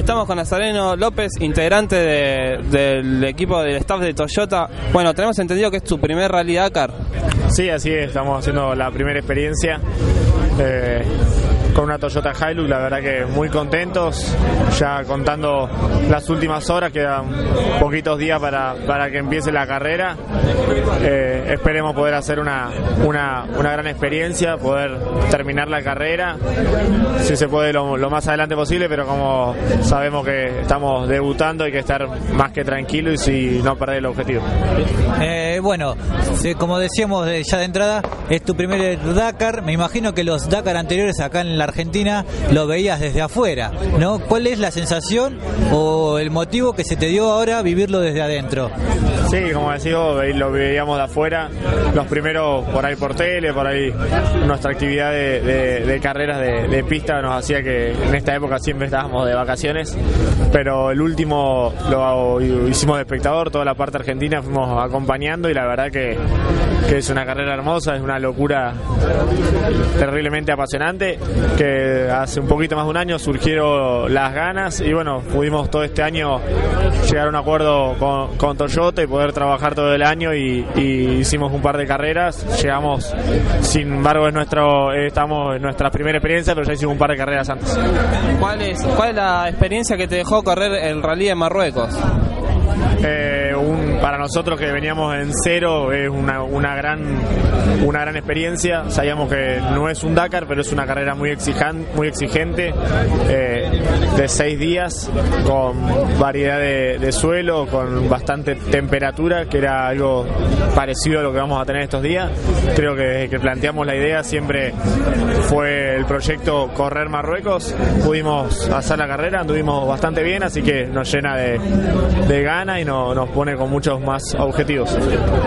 Estamos con Nazareno López, integrante de- del equipo del staff de Toyota. Bueno, tenemos entendido que es tu primer Rally Dakar. Sí, así es, estamos haciendo la primera experiencia eh, con una Toyota Hilux, la verdad que muy contentos, ya contando las últimas horas, quedan poquitos días para, para que empiece la carrera, Eh, esperemos poder hacer una, una, una gran experiencia, poder terminar la carrera, si se puede lo, lo más adelante posible, pero como sabemos que estamos debutando hay que estar más que tranquilos y si no perder el objetivo. Eh, bueno, como decíamos de- ya de entrada, es tu primer Dakar. Me imagino que los Dakar anteriores acá en la Argentina lo veías desde afuera, ¿no? ¿Cuál es la sensación o el motivo que se te dio ahora vivirlo desde adentro? Sí, como decía, lo veíamos de afuera, los primeros por ahí por tele, por ahí nuestra actividad de, carreras de, pista nos hacía que en esta época siempre estábamos de vacaciones, pero el último lo hicimos de espectador, toda la parte argentina fuimos acompañando y la verdad que, es una carrera hermosa, es una locura terriblemente apasionante, que hace un poquito más de un año surgieron las ganas y bueno, pudimos todo este año llegar a un acuerdo con, Toyota y poder trabajar todo el año y hicimos un par de carreras, llegamos, sin embargo es nuestro, eh, estamos en nuestra primera experiencia, pero ya hicimos un par de carreras antes. ¿Cuál es, ¿Cuál es la experiencia que te dejó correr el Rally de Marruecos? Eh, para nosotros que veníamos en cero es una, una gran una gran experiencia. Sabíamos que no es un Dakar pero es una carrera muy exijan- muy exigente eh, de seis días con variedad de, suelo con bastante temperatura que era algo parecido a lo que vamos a tener estos días. Creo que desde que planteamos la idea siempre fue el proyecto correr Marruecos. Pudimos hacer la carrera anduvimos bastante bien así que nos llena de, de gana y no- nos pone con más objetivos.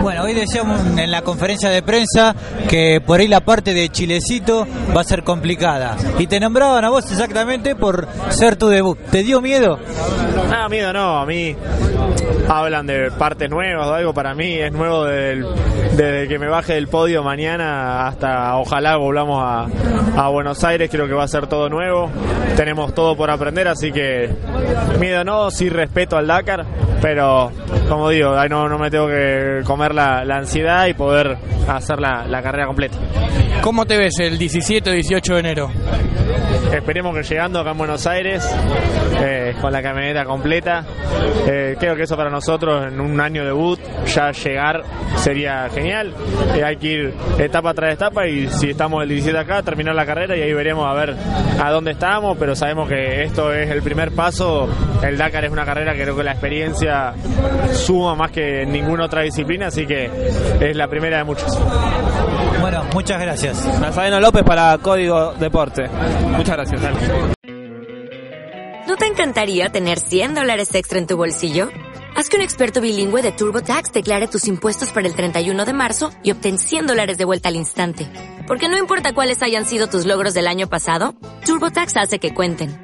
Bueno, hoy decíamos en la conferencia de prensa que por ahí la parte de Chilecito va a ser complicada. Y te nombraban a vos exactamente por ser tu debut. ¿Te dio miedo? Nada, miedo no, a mí hablan de partes nuevas o algo, para mí es nuevo desde, el- desde que me baje del podio mañana hasta ojalá volvamos a, a Buenos Aires, creo que va a ser todo nuevo, tenemos todo por aprender, así que miedo no, sí respeto al Dakar, pero como digo, ahí no, no me tengo que comer la, la ansiedad y poder hacer la, la carrera completa. ¿Cómo te ves el 17 o 18 de enero? Esperemos que llegando acá en Buenos Aires, eh, con la camioneta completa, eh, creo que eso para nosotros en un año debut, ya llegar sería genial. Eh, hay que ir etapa tras etapa y si estamos el 17 acá, terminar la carrera y ahí veremos a ver a dónde estamos, pero sabemos que esto es el primer paso. El Dakar es una carrera que creo que la experiencia suma más que en ninguna otra disciplina, así que es la primera de muchas. Bueno, muchas gracias. Nazareno López para Código Deporte. Muchas gracias. ¿No te encantaría tener 100 dólares extra en tu bolsillo? Haz que un experto bilingüe de TurboTax declare tus impuestos para el 31 de marzo y obtén 100 dólares de vuelta al instante. Porque no importa cuáles hayan sido tus logros del año pasado, TurboTax hace que cuenten.